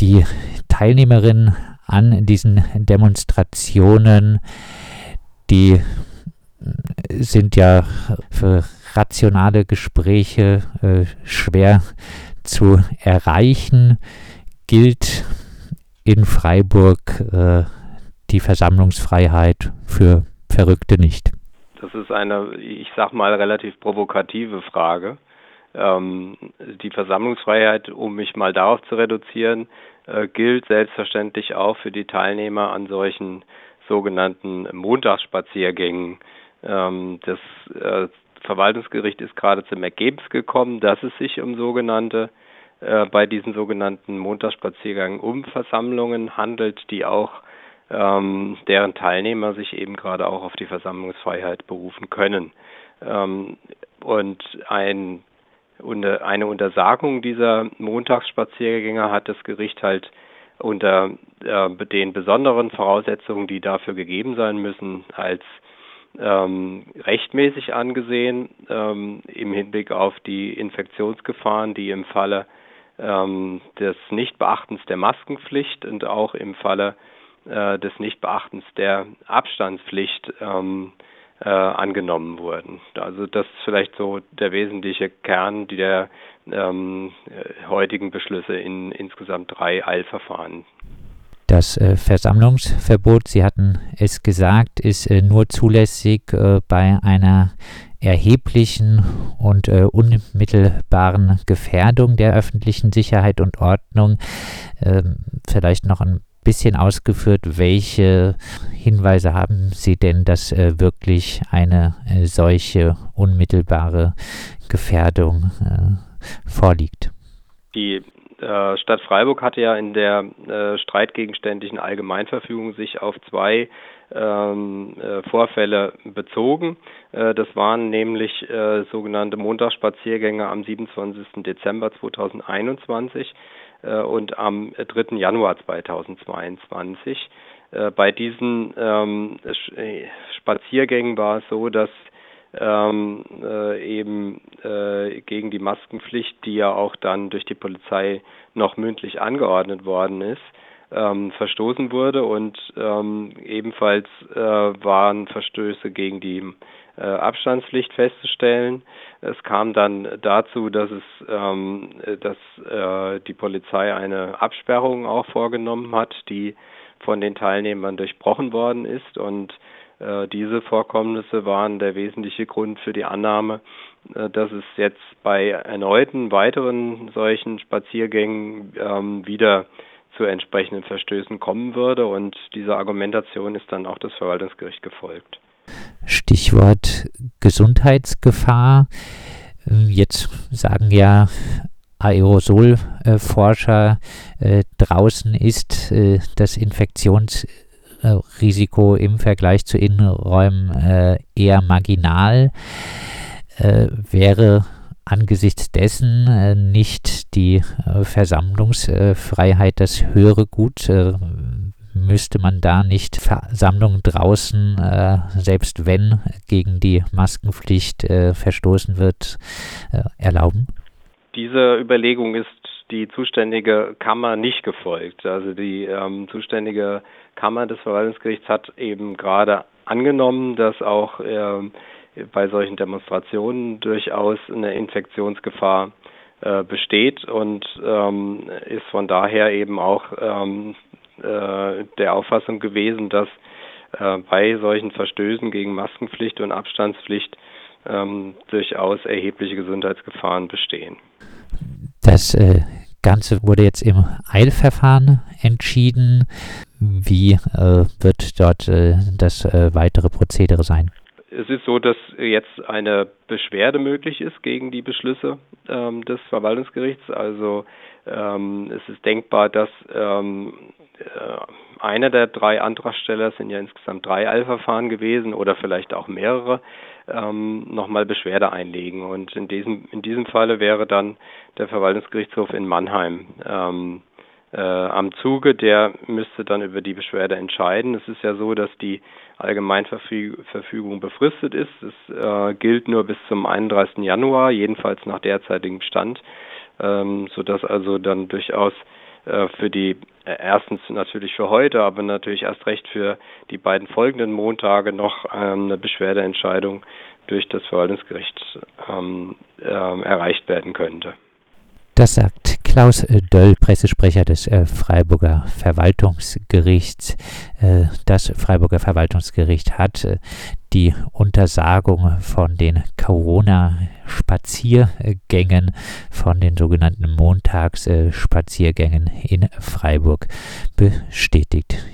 die Teilnehmerinnen an diesen Demonstrationen, die sind ja für rationale Gespräche äh, schwer zu erreichen. Gilt in Freiburg äh, die Versammlungsfreiheit für Verrückte nicht? Das ist eine, ich sag mal, relativ provokative Frage. Ähm, die Versammlungsfreiheit, um mich mal darauf zu reduzieren, äh, gilt selbstverständlich auch für die Teilnehmer an solchen sogenannten Montagsspaziergängen. Ähm, das äh, Verwaltungsgericht ist gerade zum Ergebnis gekommen, dass es sich um sogenannte äh, bei diesen sogenannten Montagsspaziergängen um Versammlungen handelt, die auch ähm, deren Teilnehmer sich eben gerade auch auf die Versammlungsfreiheit berufen können. Ähm, und ein, eine Untersagung dieser Montagsspaziergänge hat das Gericht halt unter äh, den besonderen Voraussetzungen, die dafür gegeben sein müssen, als ähm, rechtmäßig angesehen ähm, im Hinblick auf die Infektionsgefahren, die im Falle ähm, des Nichtbeachtens der Maskenpflicht und auch im Falle äh, des Nichtbeachtens der Abstandspflicht ähm, äh, angenommen wurden. Also das ist vielleicht so der wesentliche Kern der ähm, heutigen Beschlüsse in insgesamt drei Eilverfahren. Das äh, Versammlungsverbot, Sie hatten es gesagt, ist äh, nur zulässig äh, bei einer erheblichen und äh, unmittelbaren Gefährdung der öffentlichen Sicherheit und Ordnung. Ähm, vielleicht noch ein bisschen ausgeführt, welche Hinweise haben Sie denn, dass äh, wirklich eine äh, solche unmittelbare Gefährdung äh, vorliegt? Die äh, Stadt Freiburg hatte ja in der äh, streitgegenständlichen Allgemeinverfügung sich auf zwei ähm, äh, Vorfälle bezogen. Das waren nämlich sogenannte Montagsspaziergänge am 27. Dezember 2021 äh, und am 3. Januar 2022. Äh, bei diesen ähm, äh, Spaziergängen war es so, dass ähm, äh, eben äh, gegen die Maskenpflicht, die ja auch dann durch die Polizei noch mündlich angeordnet worden ist, ähm, verstoßen wurde und ähm, ebenfalls äh, waren Verstöße gegen die äh, Abstandspflicht festzustellen. Es kam dann dazu, dass es, ähm, dass äh, die Polizei eine Absperrung auch vorgenommen hat, die von den Teilnehmern durchbrochen worden ist und äh, diese Vorkommnisse waren der wesentliche Grund für die Annahme, äh, dass es jetzt bei erneuten weiteren solchen Spaziergängen ähm, wieder zu entsprechenden Verstößen kommen würde und dieser Argumentation ist dann auch das Verwaltungsgericht gefolgt. Stichwort Gesundheitsgefahr. Jetzt sagen ja Aerosolforscher, äh, draußen ist äh, das Infektionsrisiko im Vergleich zu Innenräumen äh, eher marginal. Äh, wäre angesichts dessen äh, nicht die äh, Versammlungsfreiheit das höhere Gut? müsste man da nicht Versammlungen draußen, äh, selbst wenn gegen die Maskenpflicht äh, verstoßen wird, äh, erlauben? Diese Überlegung ist die zuständige Kammer nicht gefolgt. Also die ähm, zuständige Kammer des Verwaltungsgerichts hat eben gerade angenommen, dass auch ähm, bei solchen Demonstrationen durchaus eine Infektionsgefahr äh, besteht und ähm, ist von daher eben auch ähm, äh, der Auffassung gewesen, dass äh, bei solchen Verstößen gegen Maskenpflicht und Abstandspflicht ähm, durchaus erhebliche Gesundheitsgefahren bestehen. Das äh, Ganze wurde jetzt im Eilverfahren entschieden. Wie äh, wird dort äh, das weitere Prozedere sein? Es ist so, dass jetzt eine Beschwerde möglich ist gegen die Beschlüsse ähm, des Verwaltungsgerichts. Also ähm, es ist denkbar, dass ähm, äh, einer der drei Antragsteller sind ja insgesamt drei Eilverfahren gewesen oder vielleicht auch mehrere, ähm, nochmal Beschwerde einlegen. Und in diesem, in diesem Falle wäre dann der Verwaltungsgerichtshof in Mannheim ähm, äh, am Zuge, der müsste dann über die Beschwerde entscheiden. Es ist ja so, dass die Allgemeinverfügung befristet ist. Es äh, gilt nur bis zum 31. Januar, jedenfalls nach derzeitigem Stand, ähm, sodass also dann durchaus äh, für die äh, erstens natürlich für heute, aber natürlich erst recht für die beiden folgenden Montage noch ähm, eine Beschwerdeentscheidung durch das Verwaltungsgericht ähm, äh, erreicht werden könnte. Das sagt Klaus Döll, Pressesprecher des äh, Freiburger Verwaltungsgerichts. Äh, das Freiburger Verwaltungsgericht hat äh, die Untersagung von den Corona-Spaziergängen, von den sogenannten Montagsspaziergängen in Freiburg bestätigt.